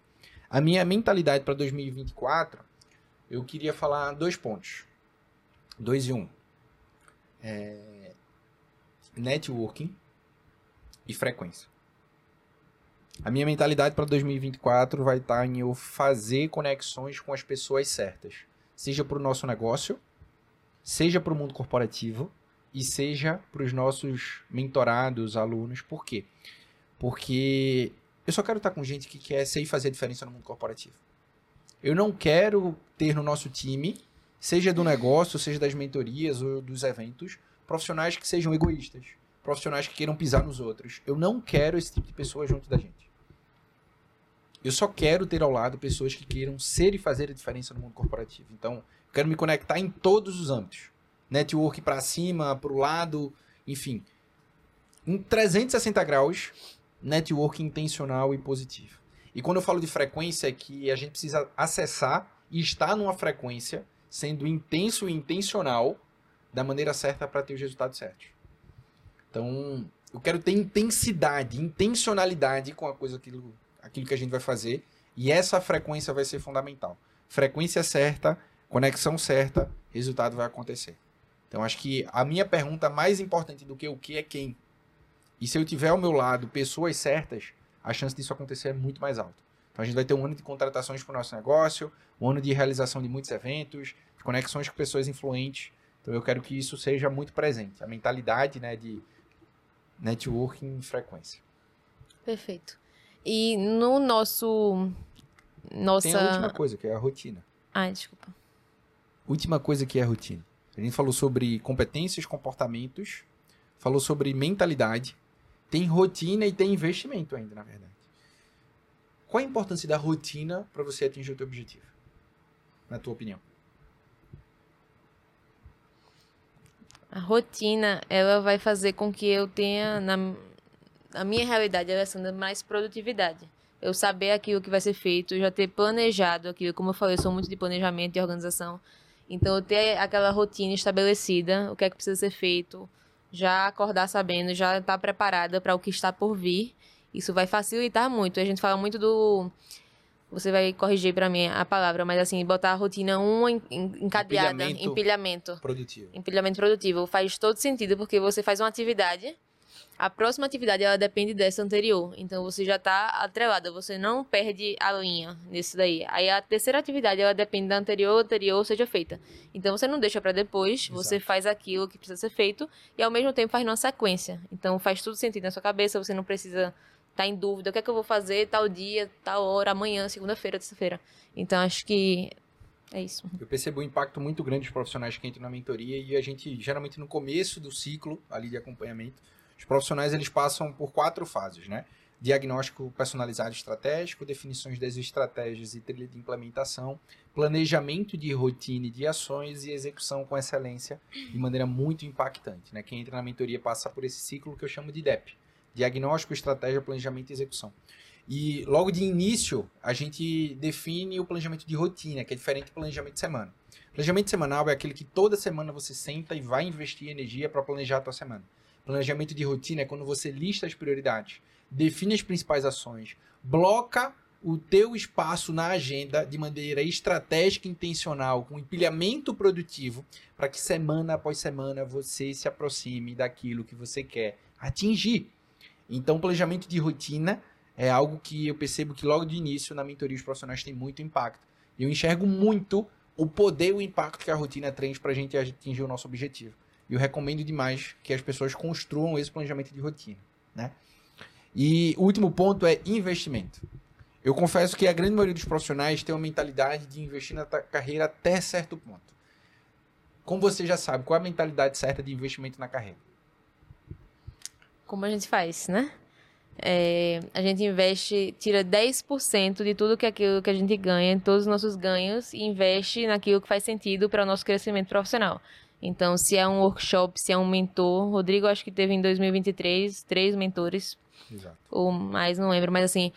A minha mentalidade para 2024, eu queria falar dois pontos. Dois e um. É... Networking e frequência. A minha mentalidade para 2024 vai estar tá em eu fazer conexões com as pessoas certas, seja para o nosso negócio, seja para o mundo corporativo e seja para os nossos mentorados, alunos. Por quê? Porque eu só quero estar com gente que quer ser e fazer diferença no mundo corporativo. Eu não quero ter no nosso time, seja do negócio, seja das mentorias ou dos eventos, profissionais que sejam egoístas, profissionais que queiram pisar nos outros. Eu não quero esse tipo de pessoa junto da gente. Eu só quero ter ao lado pessoas que queiram ser e fazer a diferença no mundo corporativo. Então, quero me conectar em todos os âmbitos. Network para cima, para o lado, enfim. Em 360 graus, network intencional e positivo. E quando eu falo de frequência, é que a gente precisa acessar e estar numa frequência sendo intenso e intencional da maneira certa para ter os resultados certos. Então, eu quero ter intensidade, intencionalidade com a coisa aquilo, aquilo que a gente vai fazer, e essa frequência vai ser fundamental. Frequência certa, conexão certa, resultado vai acontecer. Então, acho que a minha pergunta mais importante do que o que é quem. E se eu tiver ao meu lado pessoas certas, a chance disso acontecer é muito mais alta. Então, a gente vai ter um ano de contratações para o nosso negócio, um ano de realização de muitos eventos, de conexões com pessoas influentes. Então, eu quero que isso seja muito presente. A mentalidade né, de networking frequência. Perfeito. E no nosso. Nossa... Tem a última coisa, que é a rotina. Ah, desculpa. Última coisa que é a rotina. A gente falou sobre competências, comportamentos, falou sobre mentalidade, tem rotina e tem investimento ainda, na verdade. Qual a importância da rotina para você atingir o teu objetivo? Na tua opinião? A rotina, ela vai fazer com que eu tenha, na, na minha realidade, sendo mais produtividade. Eu saber aquilo que vai ser feito, já ter planejado aquilo. Como eu falei, eu sou muito de planejamento e organização. Então, eu ter aquela rotina estabelecida, o que é que precisa ser feito, já acordar sabendo, já estar tá preparada para o que está por vir. Isso vai facilitar muito. A gente fala muito do você vai corrigir para mim a palavra, mas assim, botar a rotina uma encadeada, empilhamento, empilhamento produtivo. Empilhamento produtivo faz todo sentido porque você faz uma atividade, a próxima atividade ela depende dessa anterior, então você já está atrelada, você não perde a linha nisso daí. Aí a terceira atividade ela depende da anterior, anterior seja feita. Então você não deixa para depois, Exato. você faz aquilo que precisa ser feito e ao mesmo tempo faz numa sequência. Então faz tudo sentido na sua cabeça, você não precisa tá em dúvida, o que é que eu vou fazer tal dia, tal hora, amanhã, segunda-feira, terça-feira. Então acho que é isso. Eu percebo um impacto muito grande dos profissionais que entram na mentoria e a gente, geralmente no começo do ciclo ali de acompanhamento, os profissionais eles passam por quatro fases, né? Diagnóstico personalizado estratégico, definições das estratégias e trilha de implementação, planejamento de rotina e de ações e execução com excelência de maneira muito impactante. Né? Quem entra na mentoria passa por esse ciclo que eu chamo de DEP, Diagnóstico, estratégia, planejamento e execução. E logo de início, a gente define o planejamento de rotina, que é diferente do planejamento de semana. Planejamento semanal é aquele que toda semana você senta e vai investir energia para planejar a tua semana. Planejamento de rotina é quando você lista as prioridades, define as principais ações, bloca o teu espaço na agenda de maneira estratégica e intencional, com empilhamento produtivo, para que semana após semana você se aproxime daquilo que você quer atingir. Então, planejamento de rotina é algo que eu percebo que logo de início na mentoria os profissionais têm muito impacto. Eu enxergo muito o poder e o impacto que a rotina traz para a gente atingir o nosso objetivo. E eu recomendo demais que as pessoas construam esse planejamento de rotina. Né? E o último ponto é investimento. Eu confesso que a grande maioria dos profissionais tem uma mentalidade de investir na carreira até certo ponto. Como você já sabe, qual é a mentalidade certa de investimento na carreira? como a gente faz, né? É, a gente investe, tira 10% de tudo que aquilo que a gente ganha, todos os nossos ganhos, e investe naquilo que faz sentido para o nosso crescimento profissional. Então, se é um workshop, se é um mentor, Rodrigo acho que teve em 2023 três mentores. Exato. Ou mais, não lembro, mas assim.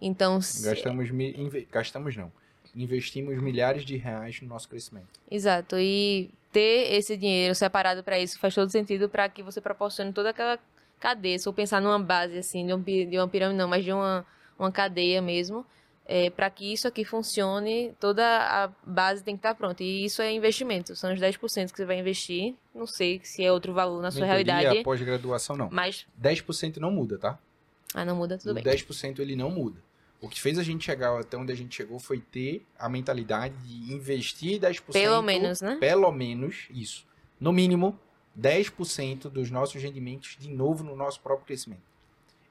Então. Gastamos, se... gastamos não. Investimos milhares de reais no nosso crescimento. Exato. E ter esse dinheiro separado para isso faz todo sentido para que você proporcione toda aquela cadeia, se eu pensar numa base, assim, de, um, de uma pirâmide, não, mas de uma, uma cadeia mesmo, é, para que isso aqui funcione, toda a base tem que estar pronta. E isso é investimento, são os 10% que você vai investir. Não sei se é outro valor na sua Mentoria, realidade. pós-graduação não. Mas. 10% não muda, tá? Ah, não muda, tudo o bem. 10% ele não muda. O que fez a gente chegar até onde a gente chegou foi ter a mentalidade de investir 10%. Pelo menos, né? Pelo menos, isso. No mínimo, 10% dos nossos rendimentos de novo no nosso próprio crescimento.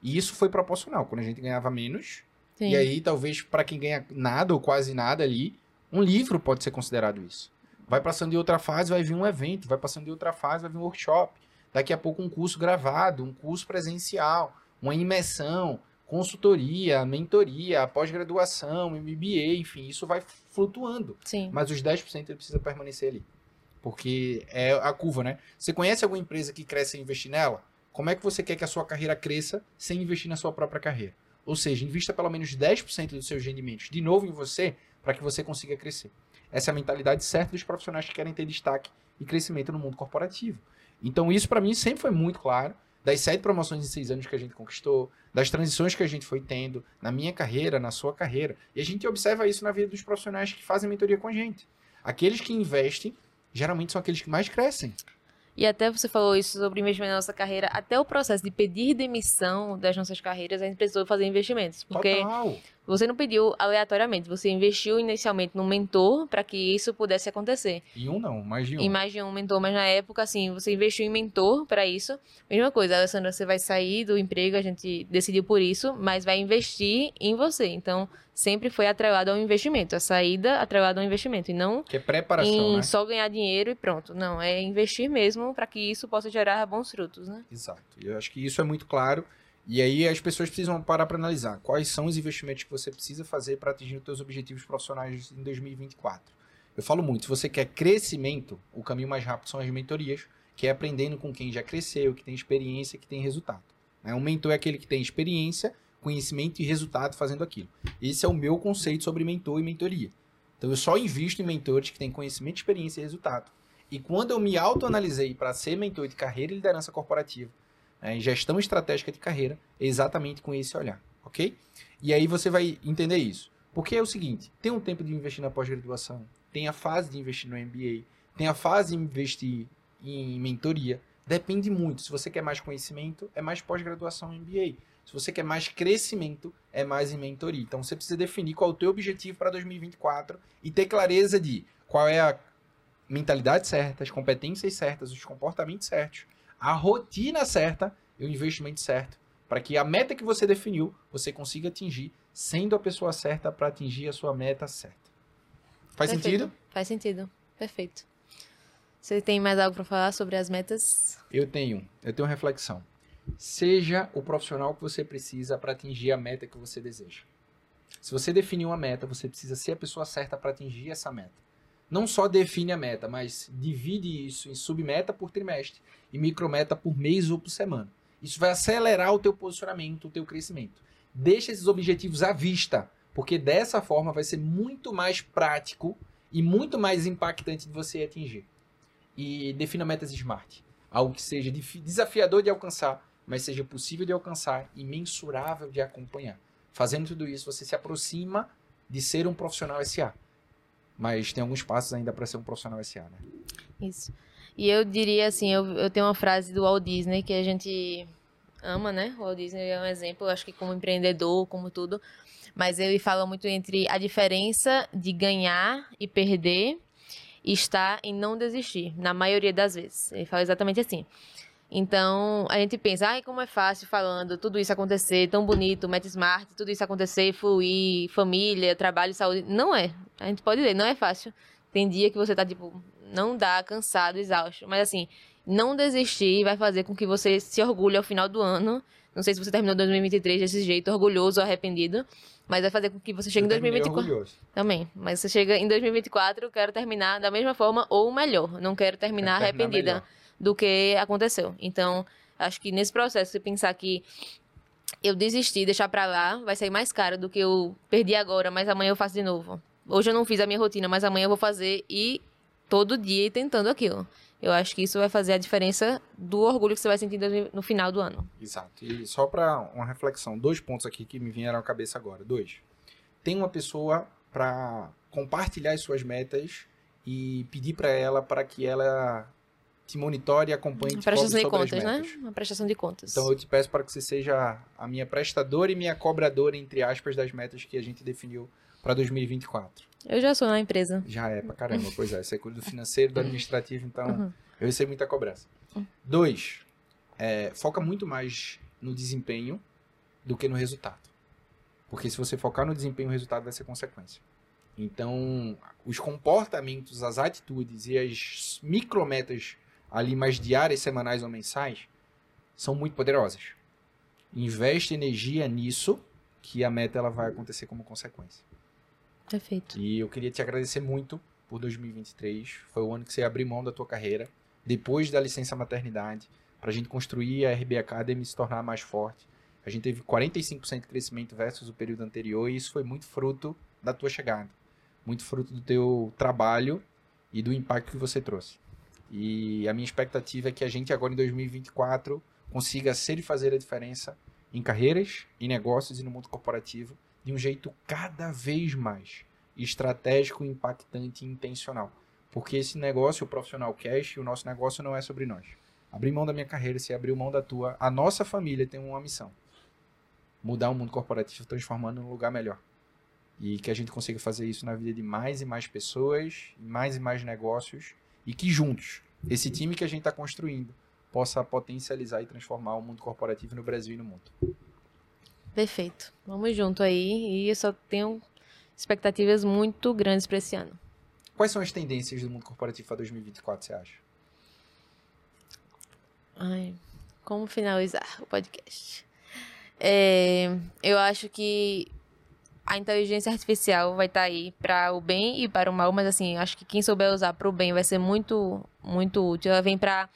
E isso foi proporcional. Quando a gente ganhava menos, Sim. e aí talvez para quem ganha nada ou quase nada ali, um livro pode ser considerado isso. Vai passando de outra fase, vai vir um evento. Vai passando de outra fase, vai vir um workshop. Daqui a pouco um curso gravado, um curso presencial, uma imersão, consultoria, mentoria, pós-graduação, MBA, enfim, isso vai flutuando. Sim. Mas os 10% ele precisa permanecer ali. Porque é a curva, né? Você conhece alguma empresa que cresce sem investir nela? Como é que você quer que a sua carreira cresça sem investir na sua própria carreira? Ou seja, invista pelo menos 10% dos seus rendimentos de novo em você para que você consiga crescer. Essa é a mentalidade certa dos profissionais que querem ter destaque e crescimento no mundo corporativo. Então, isso para mim sempre foi muito claro. Das sete promoções em seis anos que a gente conquistou, das transições que a gente foi tendo na minha carreira, na sua carreira. E a gente observa isso na vida dos profissionais que fazem mentoria com a gente. Aqueles que investem geralmente são aqueles que mais crescem. E até você falou isso sobre investimento na nossa carreira, até o processo de pedir demissão das nossas carreiras, a gente precisou fazer investimentos. Porque Total. Você não pediu aleatoriamente, você investiu inicialmente num mentor para que isso pudesse acontecer. E um não, mais de um. E mais de um mentor, mas na época, assim, você investiu em mentor para isso. Mesma coisa, Alessandra, você vai sair do emprego, a gente decidiu por isso, mas vai investir em você. Então, sempre foi atrelado ao investimento. A saída atrelada ao investimento. E não Que é preparação, em né? só ganhar dinheiro e pronto. Não, é investir mesmo para que isso possa gerar bons frutos, né? Exato. Eu acho que isso é muito claro. E aí as pessoas precisam parar para analisar quais são os investimentos que você precisa fazer para atingir os seus objetivos profissionais em 2024. Eu falo muito, se você quer crescimento, o caminho mais rápido são as mentorias, que é aprendendo com quem já cresceu, que tem experiência, que tem resultado. né? Um mentor é aquele que tem experiência, conhecimento e resultado fazendo aquilo. Esse é o meu conceito sobre mentor e mentoria. Então eu só invisto em mentores que têm conhecimento, experiência e resultado. E quando eu me autoanalisei para ser mentor de carreira e liderança corporativa, em gestão estratégica de carreira, exatamente com esse olhar, ok? E aí você vai entender isso. Porque é o seguinte, tem um tempo de investir na pós-graduação, tem a fase de investir no MBA, tem a fase de investir em mentoria. Depende muito. Se você quer mais conhecimento, é mais pós-graduação MBA. Se você quer mais crescimento, é mais em mentoria. Então você precisa definir qual é o teu objetivo para 2024 e ter clareza de qual é a mentalidade certa, as competências certas, os comportamentos certos, a rotina certa e o investimento certo, para que a meta que você definiu, você consiga atingir, sendo a pessoa certa para atingir a sua meta certa. Faz Perfeito. sentido? Faz sentido. Perfeito. Você tem mais algo para falar sobre as metas? Eu tenho, eu tenho uma reflexão. Seja o profissional que você precisa para atingir a meta que você deseja. Se você definir uma meta, você precisa ser a pessoa certa para atingir essa meta. Não só define a meta, mas divide isso em submeta por trimestre e micrometa por mês ou por semana. Isso vai acelerar o teu posicionamento, o teu crescimento. Deixa esses objetivos à vista, porque dessa forma vai ser muito mais prático e muito mais impactante de você atingir. E defina metas smart. Algo que seja desafiador de alcançar, mas seja possível de alcançar e mensurável de acompanhar. Fazendo tudo isso, você se aproxima de ser um profissional SA. Mas tem alguns passos ainda para ser um profissional SA, né? Isso. E eu diria assim, eu, eu tenho uma frase do Walt Disney que a gente ama, né? O Walt Disney é um exemplo, acho que como empreendedor, como tudo. Mas ele fala muito entre a diferença de ganhar e perder está em não desistir, na maioria das vezes. Ele fala exatamente assim. Então, a gente pensa, ai, como é fácil falando, tudo isso acontecer, tão bonito, meta smart, tudo isso acontecer, fluir, família, trabalho, saúde. Não é. A gente pode dizer, não é fácil. Tem dia que você tá, tipo, não dá, cansado, exausto. Mas assim, não desistir vai fazer com que você se orgulhe ao final do ano. Não sei se você terminou 2023 desse jeito, orgulhoso ou arrependido. Mas vai fazer com que você chegue em Eu terminei 2024. orgulhoso. Também. Mas você chega em 2024, eu quero terminar da mesma forma ou melhor. Não quero terminar Quero terminar arrependida melhor. Do que aconteceu. Então, acho que nesse processo, você pensar que eu desisti, deixar pra lá, vai sair mais caro do que eu perdi agora, mas amanhã eu faço de novo. Hoje eu não fiz a minha rotina, mas amanhã eu vou fazer e todo dia tentando aquilo. Eu acho que isso vai fazer a diferença do orgulho que você vai sentir no final do ano. Exato. E só para uma reflexão, dois pontos aqui que me vieram à cabeça agora. Dois. Tem uma pessoa para compartilhar as suas metas e pedir para ela para que ela te monitore e acompanhe uma prestação de contas, né? Uma prestação de contas. Então eu te peço para que você seja a minha prestadora e minha cobradora, entre aspas, das metas que a gente definiu para 2024. Eu já sou na empresa. Já é, pra caramba. pois é, você cuida do financeiro, do administrativo, então uhum. eu recebo muita cobrança. Uhum. Dois, é, foca muito mais no desempenho do que no resultado. Porque se você focar no desempenho, o resultado vai ser consequência. Então, os comportamentos, as atitudes e as micrometas ali mais diárias, semanais ou mensais são muito poderosas. Investe energia nisso que a meta ela vai acontecer como consequência. Perfeito. E eu queria te agradecer muito por 2023. Foi o ano que você abriu mão da tua carreira, depois da licença maternidade, para a gente construir a RB Academy se tornar mais forte. A gente teve 45% de crescimento versus o período anterior e isso foi muito fruto da tua chegada. Muito fruto do teu trabalho e do impacto que você trouxe. E a minha expectativa é que a gente agora em 2024 consiga ser e fazer a diferença em carreiras, em negócios e no mundo corporativo de um jeito cada vez mais estratégico, impactante e intencional. Porque esse negócio, o profissional cash, o nosso negócio não é sobre nós. Abrir mão da minha carreira, se abrir mão da tua, a nossa família tem uma missão. Mudar o mundo corporativo, transformando num lugar melhor. E que a gente consiga fazer isso na vida de mais e mais pessoas, mais e mais negócios, e que juntos, esse time que a gente está construindo, possa potencializar e transformar o mundo corporativo no Brasil e no mundo. Perfeito. Vamos junto aí. E eu só tenho expectativas muito grandes para esse ano. Quais são as tendências do mundo corporativo para 2024, você acha? Ai, como finalizar o podcast? É, eu acho que a inteligência artificial vai estar tá aí para o bem e para o mal, mas assim, acho que quem souber usar para o bem vai ser muito, muito útil. Ela vem para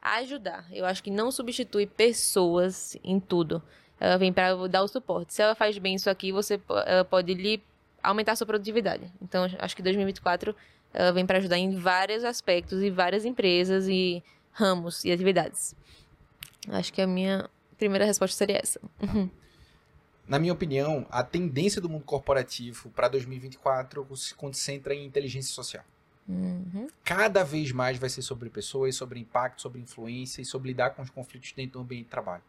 ajudar. Eu acho que não substitui pessoas em tudo ela vem para dar o suporte. Se ela faz bem isso aqui, você ela pode lhe aumentar a sua produtividade. Então, acho que 2024 ela vem para ajudar em vários aspectos e várias empresas e ramos e atividades. Acho que a minha primeira resposta seria essa. Na minha opinião, a tendência do mundo corporativo para 2024 se concentra em inteligência social. Uhum. Cada vez mais vai ser sobre pessoas, sobre impacto, sobre influência e sobre lidar com os conflitos dentro do ambiente de trabalho.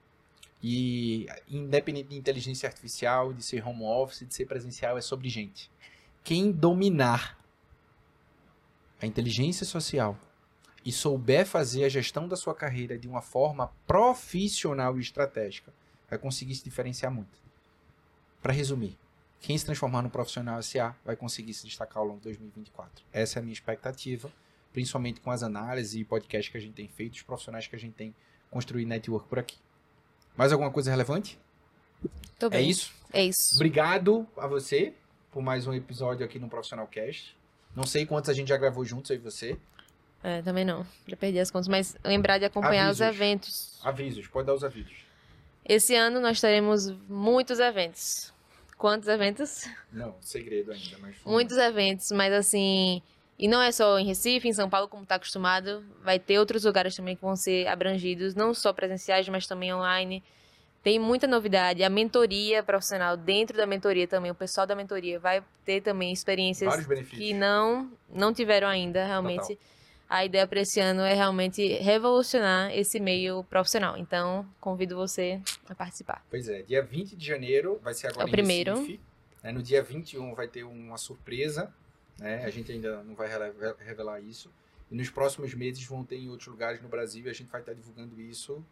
E independente de inteligência artificial, de ser home office, de ser presencial, é sobre gente. Quem dominar a inteligência social e souber fazer a gestão da sua carreira de uma forma profissional e estratégica, vai conseguir se diferenciar muito. Para resumir, quem se transformar no profissional SA vai conseguir se destacar ao longo de 2024. Essa é a minha expectativa, principalmente com as análises e podcasts que a gente tem feito, os profissionais que a gente tem construído network por aqui. Mais alguma coisa relevante? Tô bem. É isso? É isso. Obrigado a você por mais um episódio aqui no Profissional Cast. Não sei quantos a gente já gravou juntos, aí você. É, também não. Já perdi as contas, mas lembrar de acompanhar avisos. os eventos. Avisos, pode dar os avisos. Esse ano nós teremos muitos eventos. Quantos eventos? Não, segredo ainda, mas. Muitos eventos, mas assim. E não é só em Recife, em São Paulo, como está acostumado. Vai ter outros lugares também que vão ser abrangidos, não só presenciais, mas também online. Tem muita novidade. A mentoria profissional, dentro da mentoria também, o pessoal da mentoria vai ter também experiências que não, não tiveram ainda, realmente. Total. A ideia para esse ano é realmente revolucionar esse meio profissional. Então, convido você a participar. Pois é, dia 20 de janeiro vai ser agora é o primeiro. Recife. Né? No dia 21 vai ter uma surpresa né? A gente ainda não vai revelar isso. E nos próximos meses vão ter em outros lugares no Brasil e a gente vai estar divulgando isso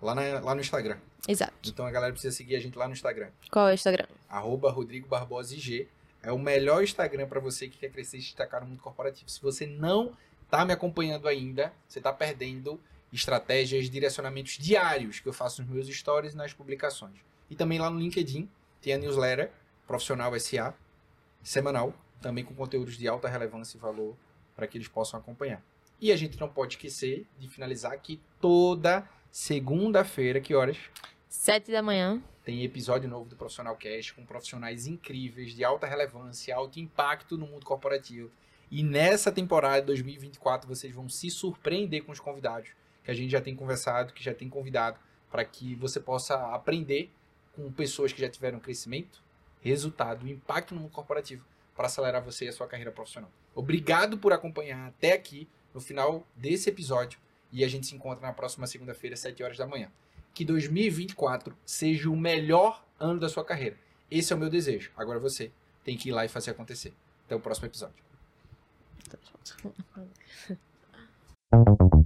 lá, na, lá no Instagram. Exato. Então a galera precisa seguir a gente lá no Instagram. Qual é o Instagram? Arroba Rodrigo Barbosa IG. É o melhor Instagram para você que quer crescer e destacar no mundo corporativo. Se você não está me acompanhando ainda, você está perdendo estratégias, direcionamentos diários que eu faço nos meus stories e nas publicações. E também lá no LinkedIn tem a newsletter Profissional SA, semanal, também com conteúdos de alta relevância e valor para que eles possam acompanhar. E a gente não pode esquecer de finalizar que toda segunda-feira, que horas? Sete da manhã. Tem episódio novo do Profissional Cast com profissionais incríveis, de alta relevância, alto impacto no mundo corporativo. E nessa temporada de 2024 vocês vão se surpreender com os convidados que a gente já tem conversado, que já tem convidado, para que você possa aprender com pessoas que já tiveram crescimento, resultado, impacto no mundo corporativo para acelerar você e a sua carreira profissional. Obrigado por acompanhar até aqui no final desse episódio e a gente se encontra na próxima segunda-feira, às 7 horas da manhã. Que 2024 seja o melhor ano da sua carreira. Esse é o meu desejo. Agora você tem que ir lá e fazer acontecer. Até o próximo episódio.